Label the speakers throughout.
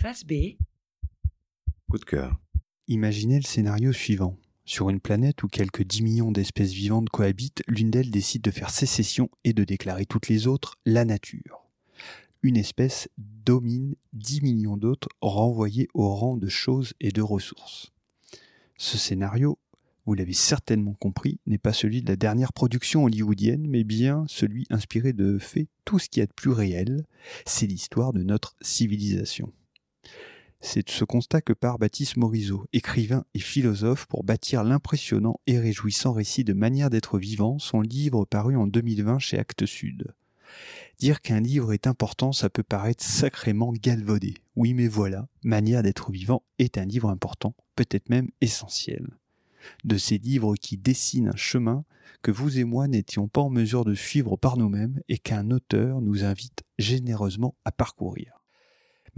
Speaker 1: Face B.
Speaker 2: Coup de cœur.
Speaker 3: Imaginez le scénario suivant. Sur une planète où quelques 10 millions d'espèces vivantes cohabitent, l'une d'elles décide de faire sécession et de déclarer toutes les autres la nature. Une espèce domine 10 millions d'autres renvoyées au rang de choses et de ressources. Ce scénario, vous l'avez certainement compris, n'est pas celui de la dernière production hollywoodienne, mais bien celui inspiré de faits tout ce qui est de plus réel, c'est l'histoire de notre civilisation. C'est de ce constat que part Baptiste Morisot, écrivain et philosophe, pour bâtir l'impressionnant et réjouissant récit de Manière d'être vivant, son livre paru en 2020 chez Actes Sud. Dire qu'un livre est important, ça peut paraître sacrément galvaudé. Oui, mais voilà, Manière d'être vivant est un livre important, peut-être même essentiel. De ces livres qui dessinent un chemin que vous et moi n'étions pas en mesure de suivre par nous-mêmes et qu'un auteur nous invite généreusement à parcourir.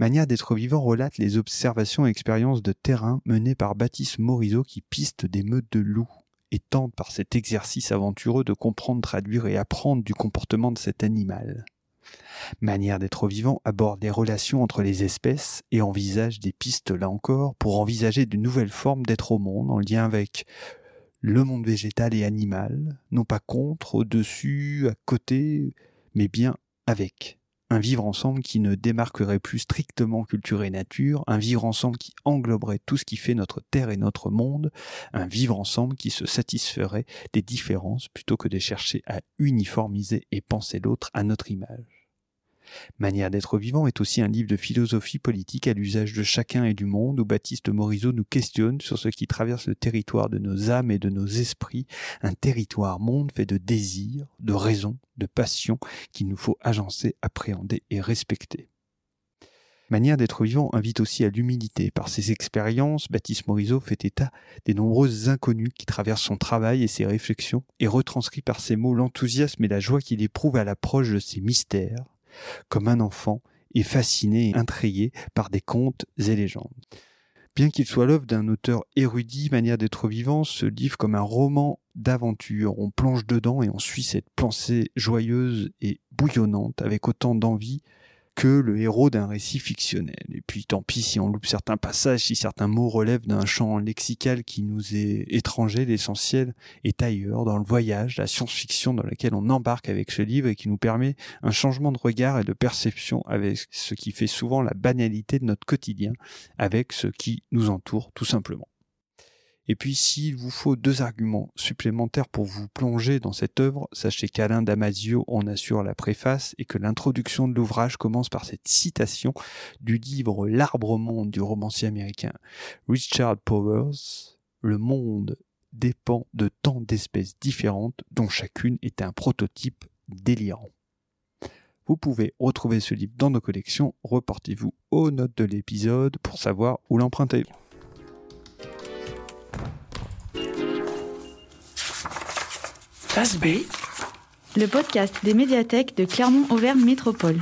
Speaker 3: Manière d'être vivant relate les observations et expériences de terrain menées par Baptiste Morisot qui piste des meutes de loups et tente par cet exercice aventureux de comprendre, traduire et apprendre du comportement de cet animal. Manière d'être vivant aborde les relations entre les espèces et envisage des pistes là encore pour envisager de nouvelles formes d'être au monde en lien avec le monde végétal et animal, non pas contre, au-dessus, à côté, mais bien avec un vivre ensemble qui ne démarquerait plus strictement culture et nature, un vivre ensemble qui engloberait tout ce qui fait notre terre et notre monde, un vivre ensemble qui se satisferait des différences plutôt que de chercher à uniformiser et penser l'autre à notre image. Manière d'être vivant est aussi un livre de philosophie politique à l'usage de chacun et du monde où Baptiste Morisot nous questionne sur ce qui traverse le territoire de nos âmes et de nos esprits, un territoire monde fait de désirs, de raisons, de passions qu'il nous faut agencer, appréhender et respecter. Manière d'être vivant invite aussi à l'humilité. Par ses expériences, Baptiste Morisot fait état des nombreuses inconnues qui traversent son travail et ses réflexions, et retranscrit par ses mots l'enthousiasme et la joie qu'il éprouve à l'approche de ces mystères, comme un enfant est fasciné et intrigué par des contes et légendes. Bien qu'il soit l'œuvre d'un auteur érudit, manière d'être vivant, ce livre comme un roman d'aventure. On plonge dedans et on suit cette pensée joyeuse et bouillonnante avec autant d'envie que le héros d'un récit fictionnel. Et puis tant pis si on loupe certains passages, si certains mots relèvent d'un champ lexical qui nous est étranger, l'essentiel est ailleurs, dans le voyage, la science-fiction dans laquelle on embarque avec ce livre et qui nous permet un changement de regard et de perception avec ce qui fait souvent la banalité de notre quotidien, avec ce qui nous entoure tout simplement. Et puis s'il vous faut deux arguments supplémentaires pour vous plonger dans cette œuvre, sachez qu'Alain Damasio en assure la préface et que l'introduction de l'ouvrage commence par cette citation du livre L'arbre monde du romancier américain Richard Powers. Le monde dépend de tant d'espèces différentes dont chacune est un prototype délirant. Vous pouvez retrouver ce livre dans nos collections. Reportez-vous aux notes de l'épisode pour savoir où l'emprunter.
Speaker 4: Le podcast des médiathèques de Clermont-Auvergne Métropole.